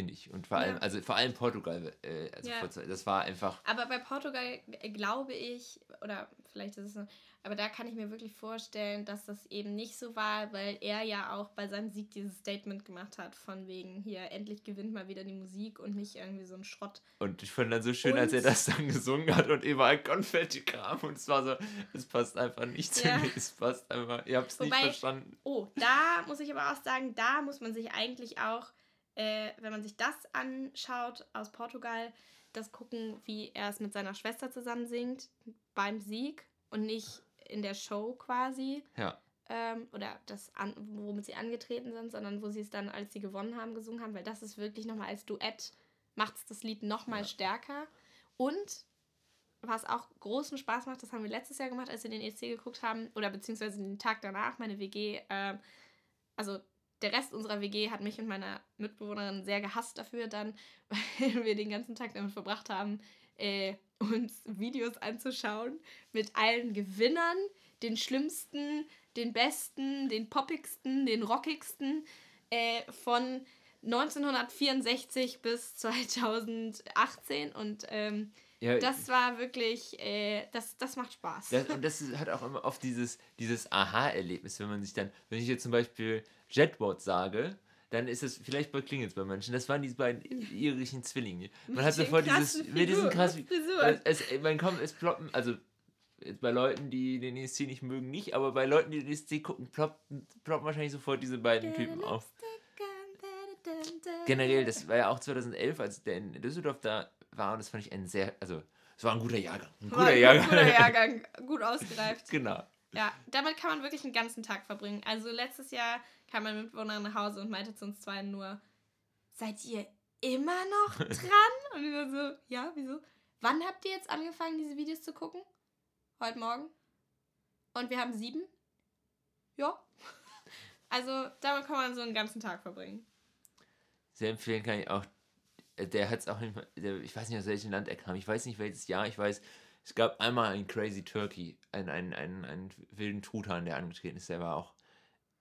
Finde ich. Und vor allem, Ja. also vor allem Portugal, äh, also Ja. vor das war einfach. Aber bei Portugal äh, glaube ich, oder vielleicht ist es so, aber da kann ich mir wirklich vorstellen, dass das eben nicht so war, weil er ja auch bei seinem Sieg dieses Statement gemacht hat, von wegen hier, endlich gewinnt mal wieder die Musik und nicht irgendwie so ein Schrott. Und ich fand dann so schön, als er Und- das dann gesungen hat und überall Konfetti kam. Und es war so, es passt einfach nicht zu Ja. mir. Es passt einfach, ihr habt es nicht verstanden. Oh, da muss ich aber auch sagen, da muss man sich eigentlich auch, äh, wenn man sich das anschaut aus Portugal, das gucken, wie er es mit seiner Schwester zusammen singt beim Sieg und nicht in der Show quasi. Ja. ähm, oder das, an, womit sie angetreten sind, sondern wo sie es dann, als sie gewonnen haben, gesungen haben, weil das ist wirklich nochmal als Duett, macht es das Lied nochmal Ja. stärker. Und was auch großen Spaß macht, das haben wir letztes Jahr gemacht, als wir den EC geguckt haben, oder beziehungsweise den Tag danach, meine WG, ähm, also der Rest unserer WG hat mich und meine Mitbewohnerin sehr gehasst dafür dann, weil wir den ganzen Tag damit verbracht haben, äh, uns Videos anzuschauen mit allen Gewinnern, den schlimmsten, den besten, den poppigsten, den rockigsten äh, von 1964 bis 2018 und ähm, ja das war wirklich, äh, das, das macht Spaß. Das, und das hat auch immer oft dieses, dieses Aha-Erlebnis, wenn man sich dann, wenn ich jetzt zum Beispiel Jetboard sage, dann ist es vielleicht bei Klingels bei manchen. Das waren diese beiden irischen Zwillinge. Man Mit hat sofort dieses, krassen mit diesen Figuren, krassen, es, es, man kommt, es ploppen, also bei Leuten, die den ESC nicht mögen, nicht, aber bei Leuten, die den ESC gucken, ploppen, ploppen wahrscheinlich sofort diese beiden Typen auf. Generell, das war ja auch 2011, als der in Düsseldorf da war und das fand ich ein sehr, also es war ein guter Jahrgang. Ein guter Jahrgang. Guter Jahrgang, gut ausgereift. genau. Ja, damit kann man wirklich einen ganzen Tag verbringen. Also letztes Jahr kam mein Mitbewohner nach Hause und meinte zu uns zwei nur, seid ihr immer noch dran? und wir waren so, ja, wieso? Wann habt ihr jetzt angefangen, diese Videos zu gucken? Heute Morgen? Und wir haben sieben? Ja. Also damit kann man so einen ganzen Tag verbringen. Sehr empfehlen kann ich auch. Äh, Der hat es auch nicht mal, der, ich weiß nicht, aus welchem Land er kam. Ich weiß nicht, welches Jahr. Ich weiß, es gab einmal einen Crazy Turkey, einen, einen, einen, einen wilden Truthahn, der angetreten ist. Der war auch,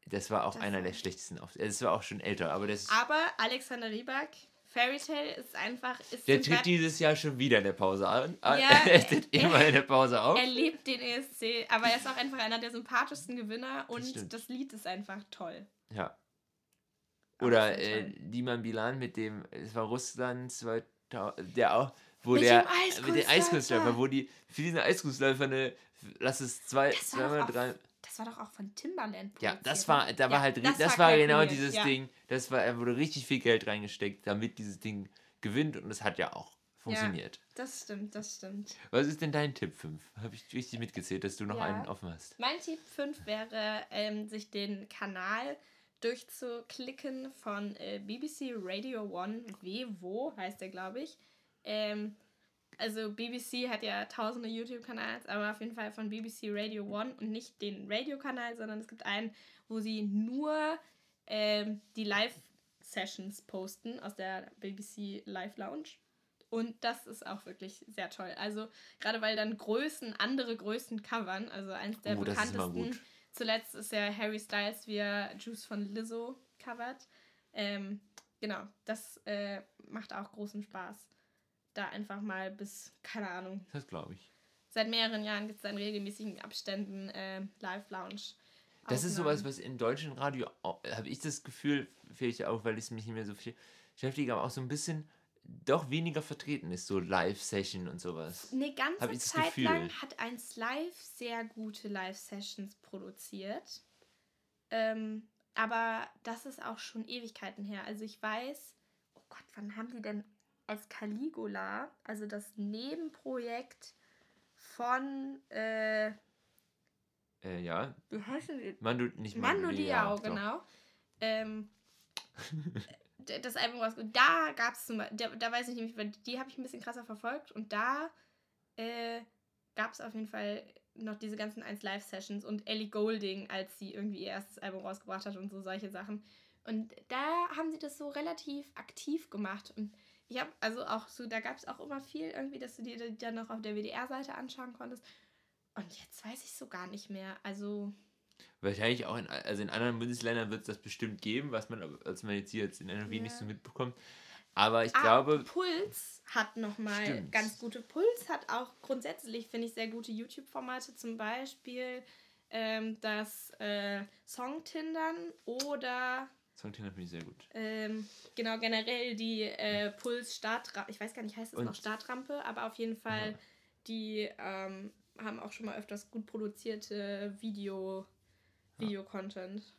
das war auch Das einer der schlechtesten. Auf, das war auch schon älter, aber das, Aber Alexander Rybak, Fairy Tale ist einfach... Ist der tritt dieses Jahr schon wieder in der Pause an. Ja, er tritt er- immer in der Pause auf. Er liebt den ESC, aber er ist auch einfach einer der sympathischsten Gewinner und stimmt. das, Lied ist einfach toll. Ja. Oder äh. Diman Bilan mit dem, es war Russland 2000, der auch, wo Mit der, dem mit den Eiskunstläufer. Wo die, für diesen Eiskunstläufer eine, lass es zwei, war, zweimal, drei, das war doch auch von Timbaland. ja, das war, ne? da war Ja, halt, ri- das das, war war genau kalkuliert, dieses ja. Ding, das war, da wurde richtig viel Geld reingesteckt, damit dieses Ding gewinnt und es hat ja auch funktioniert. Das stimmt, das stimmt. Was ist denn dein Tipp 5? Habe ich richtig mitgezählt, dass du noch Ja. einen offen hast. Mein Tipp 5 wäre, ähm, sich den Kanal durchzuklicken von äh, BBC Radio One Vevo, heißt der, glaube ich. Ähm, also BBC hat ja tausende YouTube-Kanals, aber auf jeden Fall von BBC Radio One und nicht den Radio-Kanal, sondern es gibt einen, wo sie nur ähm, die Live-Sessions posten aus der BBC Live Lounge. Und das ist auch wirklich sehr toll. Also gerade weil dann Größen, andere Größen covern, also eins der Oh, bekanntesten. Zuletzt ist ja Harry Styles via Juice von Lizzo covered. Ähm, genau, das äh, macht auch großen Spaß. Da einfach mal bis, keine Ahnung. Das glaube ich. Seit mehreren Jahren gibt es in regelmäßigen Abständen äh, Live-Lounge. Das ist sowas, was in deutschen Radio, habe ich das Gefühl, vielleicht auch, weil ich mich nicht mehr so viel beschäftige, aber auch so ein bisschen doch weniger vertreten ist, so Live-Session und sowas. Eine ganze Zeit lang hat 1 Live sehr gute Live-Sessions produziert. Ähm, aber das ist auch schon Ewigkeiten her. Also ich weiß, oh Gott, wann haben die denn als Caligula, also das Nebenprojekt von äh, äh, ja. Wie heißen die? Mando, nicht Mando, Mando Diao, genau. Ähm, das Album raus. Da gab es zum Beispiel, da, da weiß ich nämlich, weil die habe ich ein bisschen krasser verfolgt und da äh, gab es auf jeden Fall noch diese ganzen 1 Live-Sessions und Ellie Golding, als sie irgendwie ihr erstes Album rausgebracht hat und so solche Sachen. Und da haben sie das so relativ aktiv gemacht. Und ich habe, also auch so, da gab es auch immer viel irgendwie, dass du dir dann noch auf der WDR-Seite anschauen konntest. Und jetzt weiß ich so gar nicht mehr. Also. Wahrscheinlich auch in, also in anderen Bundesländern wird es das bestimmt geben, was man, als man jetzt hier jetzt in NRW ja. nicht so mitbekommt. Aber ich ah, glaube. Puls hat nochmal ganz gute. Puls hat auch grundsätzlich, finde ich, sehr gute YouTube-Formate. Zum Beispiel ähm, das äh, Songtindern oder. Songtindern finde ich sehr gut. Ähm, genau, generell die äh, Puls Startrampe. Ich weiß gar nicht, heißt es noch Startrampe, aber auf jeden Fall ja. die ähm, haben auch schon mal öfters gut produzierte Video, Video-Content.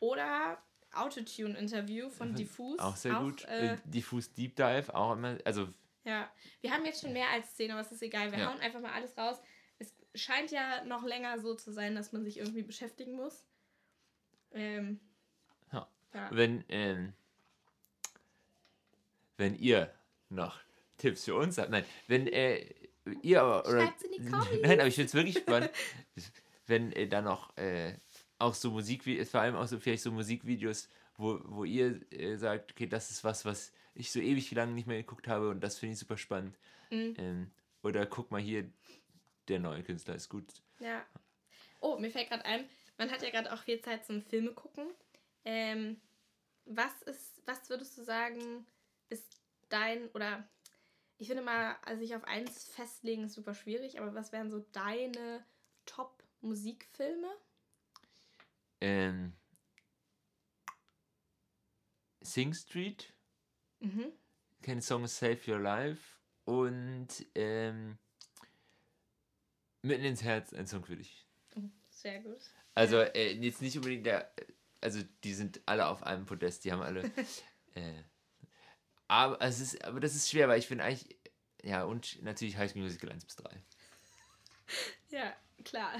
Oder Autotune-Interview von Diffus. Auch sehr auch, gut. Äh, Diffus Deep Dive auch immer. Also ja, wir haben jetzt schon mehr als 10, aber es ist egal. Wir ja. hauen einfach mal alles raus. Es scheint ja noch länger so zu sein, dass man sich irgendwie beschäftigen muss. Ähm, ja. ja. Wenn, ähm, wenn ihr noch Tipps für uns habt, nein, wenn äh, ihr. Oder, in die Nein, aber ich finde es wirklich spannend, wenn äh, da noch äh, auch so Musikvideos, vor allem auch so vielleicht so Musikvideos, wo, wo ihr äh, sagt, okay, das ist was, was ich so ewig lange nicht mehr geguckt habe und das finde ich super spannend. Mhm. Ähm, oder guck mal hier, der neue Künstler ist gut. Ja. Oh, mir fällt gerade ein, man hat ja gerade auch viel Zeit zum Filme gucken. Ähm, was ist, was würdest du sagen, ist dein oder ich finde mal, also sich auf eins festlegen ist super schwierig, aber was wären so deine Top-Musikfilme? Ähm, Sing Street. Mhm. Can Song Save Your Life. Und ähm, Mitten ins Herz, ein Song für dich. Oh, sehr gut. Also äh, jetzt nicht unbedingt der, also die sind alle auf einem Podest, die haben alle äh, aber, es ist, aber das ist schwer, weil ich finde eigentlich, ja, und natürlich High School Musical 1 bis 3. Ja, klar.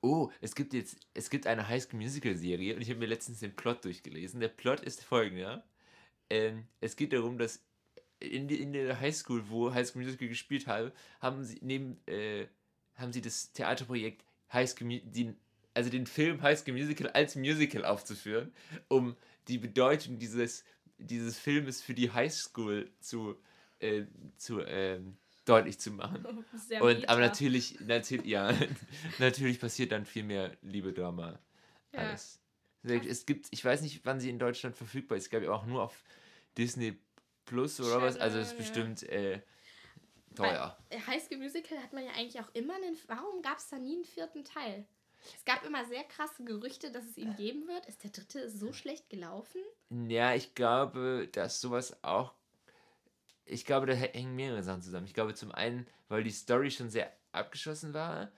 Oh, es gibt jetzt, es gibt eine High School Musical Serie und ich habe mir letztens den Plot durchgelesen. Der Plot ist folgender. Ähm, es geht darum, dass in, in der Highschool, wo High School Musical gespielt habe, haben sie neben, äh, haben sie das Theaterprojekt High School, die, also den Film High School Musical als Musical aufzuführen, um die Bedeutung dieses dieses Filmes für die Highschool zu, äh, zu ähm, deutlich zu machen. Sehr und, aber natürlich, natürlich, ja, natürlich passiert dann viel mehr Liebe-Drama. Ja. Alles. Es gibt, ich weiß nicht, wann sie in Deutschland verfügbar ist. Es gab ja auch nur auf Disney Plus oder Channel, was. Also es ist bestimmt äh, teuer. Bei High School Musical hat man ja eigentlich auch immer einen. Warum gab es da nie einen vierten Teil? Es gab immer sehr krasse Gerüchte, dass es ihn geben wird. Ist der dritte so schlecht gelaufen? Ja, ich glaube, dass sowas auch. Ich glaube, da hängen mehrere Sachen zusammen. Ich glaube, zum einen, weil die Story schon sehr abgeschlossen war.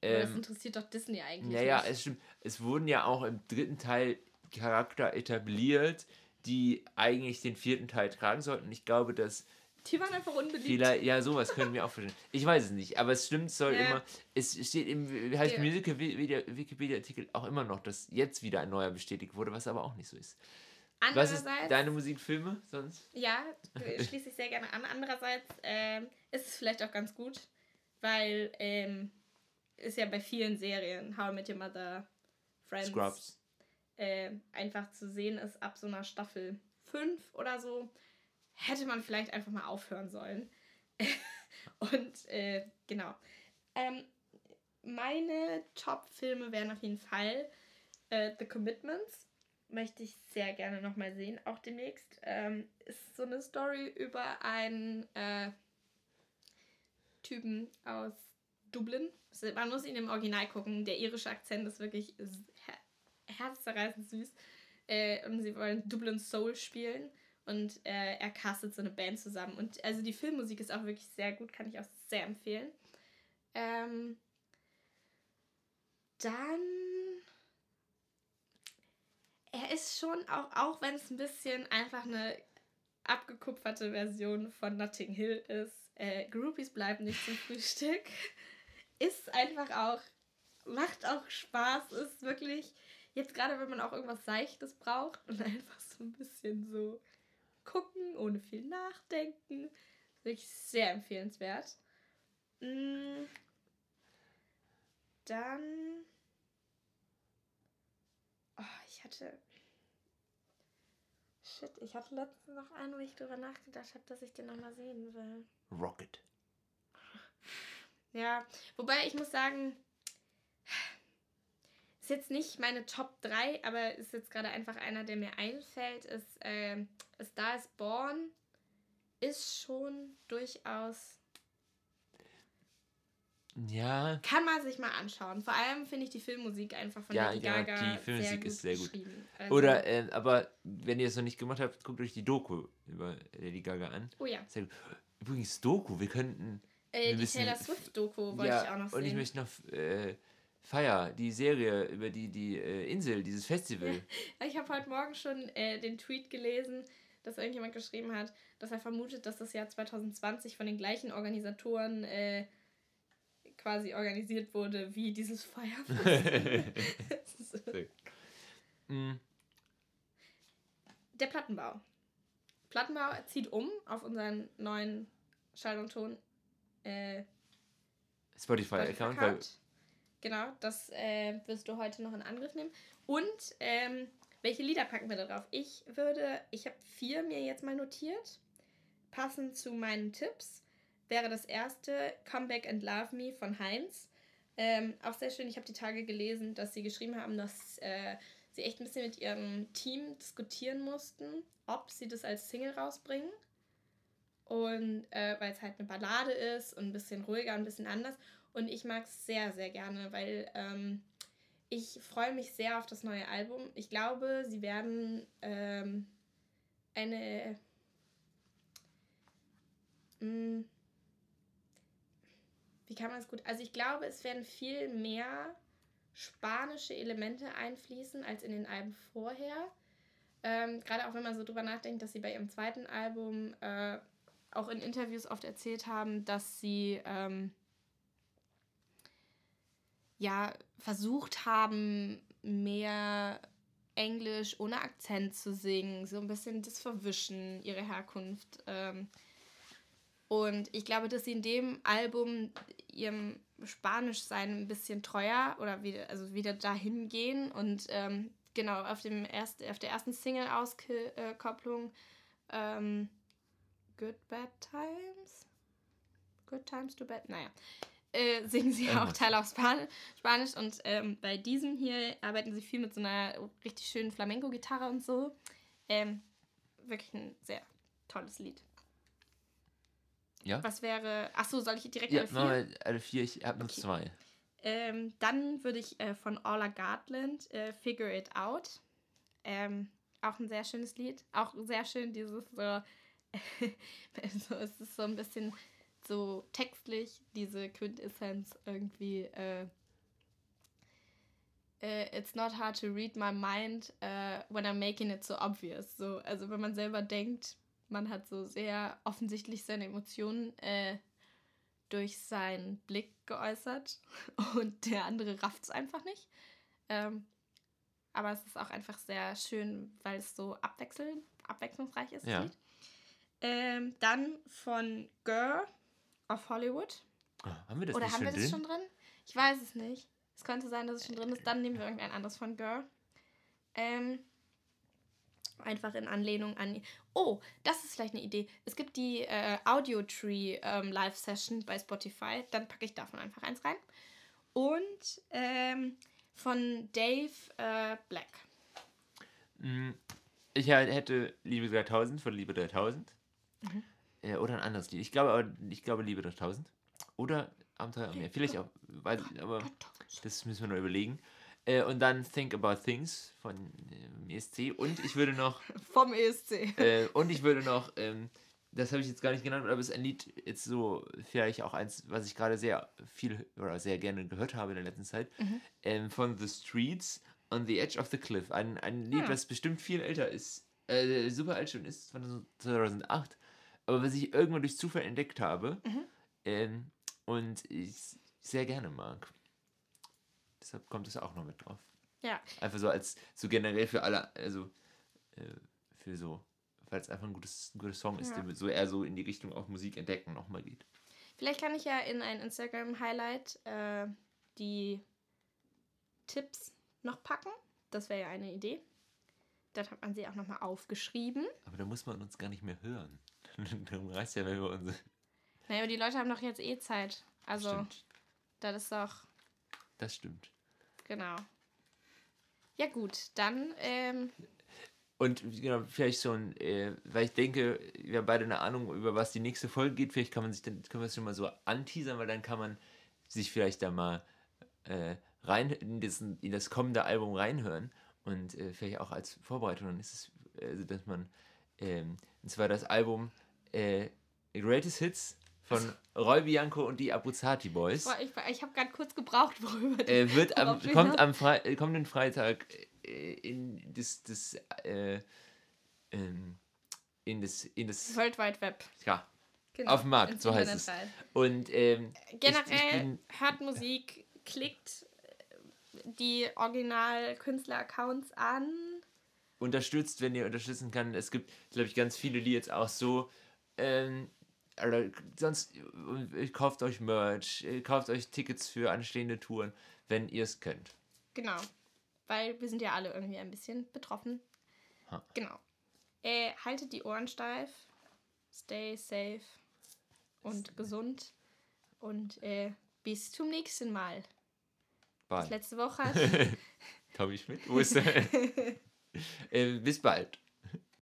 Ähm, das interessiert doch Disney eigentlich. Naja, nicht. es stimmt. Es wurden ja auch im dritten Teil Charakter etabliert, die eigentlich den vierten Teil tragen sollten. Ich glaube, dass die waren einfach unbeliebt. Vielleicht, ja, sowas können wir auch verstehen. Ich weiß es nicht, aber es stimmt, soll ja. immer. Es steht im heißt ja. Wikipedia-Artikel auch immer noch, dass jetzt wieder ein neuer bestätigt wurde, was aber auch nicht so ist. Was ist deine Musikfilme sonst? Ja, schließe ich sehr gerne an. Andererseits ähm, ist es vielleicht auch ganz gut, weil ähm, ist ja bei vielen Serien, How I Met Your Mother, Friends, Scrubs, äh, einfach zu sehen ist ab so einer Staffel 5 oder so hätte man vielleicht einfach mal aufhören sollen. Und äh, genau. Ähm, meine Top-Filme wären auf jeden Fall äh, The Commitments. Möchte ich sehr gerne nochmal sehen, auch demnächst. Ähm, ist so eine Story über einen äh, Typen aus Dublin. Man muss ihn im Original gucken. Der irische Akzent ist wirklich her herzzerreißend süß. Äh, und sie wollen Dublin Soul spielen. Und äh, er castet so eine Band zusammen. Und also die Filmmusik ist auch wirklich sehr gut, kann ich auch sehr empfehlen. Ähm, dann. Er ist schon, auch, auch wenn es ein bisschen einfach eine abgekupferte Version von Notting Hill ist, äh, Groupies bleiben nicht zum Frühstück. ist einfach auch, macht auch Spaß, ist wirklich, jetzt gerade wenn man auch irgendwas Seichtes braucht und einfach so ein bisschen so gucken, ohne viel nachdenken. Wirklich sehr empfehlenswert. Mm. Dann. Ich hatte. Shit, ich hatte letztens noch einen, wo ich drüber nachgedacht habe, dass ich den nochmal sehen will. Rocket. Ja, wobei ich muss sagen, ist jetzt nicht meine Top 3, aber ist jetzt gerade einfach einer, der mir einfällt, ist äh, A Star is Born. Ist schon durchaus. Ja. Kann man sich mal anschauen. Vor allem finde ich die Filmmusik einfach von ja, Lady ja, Gaga. Die Filmmusik sehr ist sehr gut. Also Oder, äh, aber wenn ihr es noch nicht gemacht habt, guckt euch die Doku über Lady Gaga an. Oh ja. Übrigens, Doku, wir könnten. Äh, wir die müssen, Taylor Swift-Doku wollte ja, ich auch noch sehen. Und ich möchte noch. Äh, Fire, die Serie über die, die äh, Insel, dieses Festival. Ja, ich habe heute Morgen schon äh, den Tweet gelesen, dass irgendjemand geschrieben hat, dass er vermutet, dass das Jahr 2020 von den gleichen Organisatoren äh, quasi organisiert wurde wie dieses Festival. mm. Der Plattenbau. Plattenbau zieht um auf unseren neuen Schall und Ton äh, Spotify-Account. Spotify Genau, das äh, wirst du heute noch in Angriff nehmen. Und ähm, welche Lieder packen wir da drauf? Ich würde, ich habe vier mir jetzt mal notiert. Passend zu meinen Tipps wäre das erste Come Back and Love Me von Heinz. Ähm, auch sehr schön, ich habe die Tage gelesen, dass sie geschrieben haben, dass äh, sie echt ein bisschen mit ihrem Team diskutieren mussten, ob sie das als Single rausbringen. Und äh, weil es halt eine Ballade ist und ein bisschen ruhiger, ein bisschen anders. Und ich mag es sehr, sehr gerne, weil ähm, ich freue mich sehr auf das neue Album. Ich glaube, sie werden ähm, eine. Mh, hm, wie kann man es gut? Also ich glaube, es werden viel mehr spanische Elemente einfließen als in den Alben vorher. Ähm, Gerade auch wenn man so drüber nachdenkt, dass sie bei ihrem zweiten Album äh, auch in Interviews oft erzählt haben, dass sie ähm, ja versucht haben, mehr Englisch ohne Akzent zu singen, so ein bisschen das Verwischen, ihre Herkunft. Ähm. Und ich glaube, dass sie in dem Album ihrem Spanischsein ein bisschen treuer oder wieder, also wieder dahin gehen und ähm, genau auf, dem erst, auf der ersten Single-Auskopplung ähm, Good Bad Times? Good Times to Bad? Naja, äh, singen sie auch Teile auf Span Spanisch und ähm, bei diesem hier arbeiten sie viel mit so einer richtig schönen Flamenco-Gitarre und so. Ähm, wirklich ein sehr tolles Lied. Ja. Was wäre. Achso, soll ich direkt ja, alle vier? Mal alle vier, ich habe noch okay. zwei. Ähm, dann würde ich äh, von Orla Gartland äh, Figure It Out. Ähm, auch ein sehr schönes Lied. Auch sehr schön, dieses so. so es ist so ein bisschen so textlich diese Quintessenz irgendwie. Äh, uh, it's not hard to read my mind uh, when I'm making it so obvious. So, also wenn man selber denkt, man hat so sehr offensichtlich seine Emotionen äh, durch seinen Blick geäußert und der andere rafft es einfach nicht. Ähm, aber es ist auch einfach sehr schön, weil es so abwechselnd, abwechslungsreich ist. Ja. Ähm, dann von Girl of Hollywood. Oh, haben wir das Oder haben wir das drin? schon drin? Ich weiß es nicht. Es könnte sein, dass es schon drin ist. Dann nehmen wir irgendein anderes von Girl. Ähm, einfach in Anlehnung an. Oh, das ist vielleicht eine Idee. Es gibt die äh, Audio Tree ähm, Live Session bei Spotify. Dann packe ich davon einfach eins rein. Und ähm, von Dave äh, Black. Mm, Ich hätte Liebe 3000 von Liebe 3000. Mhm. Äh, oder ein anderes Lied. Ich glaube, ich glaube Liebe 3000. Oder Abenteuer am Meer. Vielleicht auch. Weiß, aber das müssen wir noch überlegen. Äh, und dann Think About Things von ähm, ESC. Und ich würde noch. Vom ESC. äh, und ich würde noch. Ähm, das habe ich jetzt gar nicht genannt, aber es ist ein Lied, jetzt so, vielleicht auch eins, was ich gerade sehr viel oder sehr gerne gehört habe in der letzten Zeit, ähm, von The Streets on the Edge of the Cliff. Ein, ein Lied, Ah. was bestimmt viel älter ist, äh, super alt schon ist, von 2008, aber was ich irgendwann durch Zufall entdeckt habe ähm, und ich sehr gerne mag. Deshalb kommt es auch noch mit drauf. Ja. Einfach so als, so generell für alle, also äh, für so, weil es einfach ein, gutes, ein guter Song ist, Ja. der so eher so in die Richtung auch Musik entdecken nochmal geht. Vielleicht kann ich ja in ein Instagram-Highlight äh, die Tipps noch packen. Das wäre ja eine Idee. Dann hat man sie auch nochmal aufgeschrieben. Aber da muss man uns gar nicht mehr hören. Dann reicht ja, wenn wir unsere. Naja, aber die Leute haben doch jetzt eh Zeit. Also, Stimmt. das ist doch, Das stimmt. genau. Ja gut, dann, ähm, Und genau, vielleicht so ein, äh, weil ich denke, wir haben beide eine Ahnung, über was die nächste Folge geht. Vielleicht kann man sich dann, können wir es schon mal so anteasern, weil dann kann man sich vielleicht da mal äh, rein in, diesen, in das kommende Album reinhören. Und äh, vielleicht auch als Vorbereitung, dann ist es, also dass man, ähm, und zwar das Album äh, Greatest Hits von Roy Bianco und die Abruzzati Boys. boah, ich, ich habe gerade kurz gebraucht, worüber Äh, wird am, kommt am Fre kommenden Freitag äh, in das, das äh, ähm, in das in das World Wide Web. ja Genau, Auf dem Markt, so heißt es. und ähm, Generell ich, ich bin, hört Musik, klickt äh, die Original-Künstler-Accounts an. unterstützt, wenn ihr unterstützen kann. Es gibt, glaube ich, ganz viele, die jetzt auch so ähm, also sonst äh, kauft euch Merch, äh, kauft euch Tickets für anstehende Touren, wenn ihr es könnt. Genau. Weil wir sind ja alle irgendwie ein bisschen betroffen. Ha. Genau. Äh, haltet die Ohren steif. Stay safe und gesund. Und äh, bis zum nächsten Mal. Bald. Letzte Woche. Tommy Schmidt, wo ist er? äh, bis bald.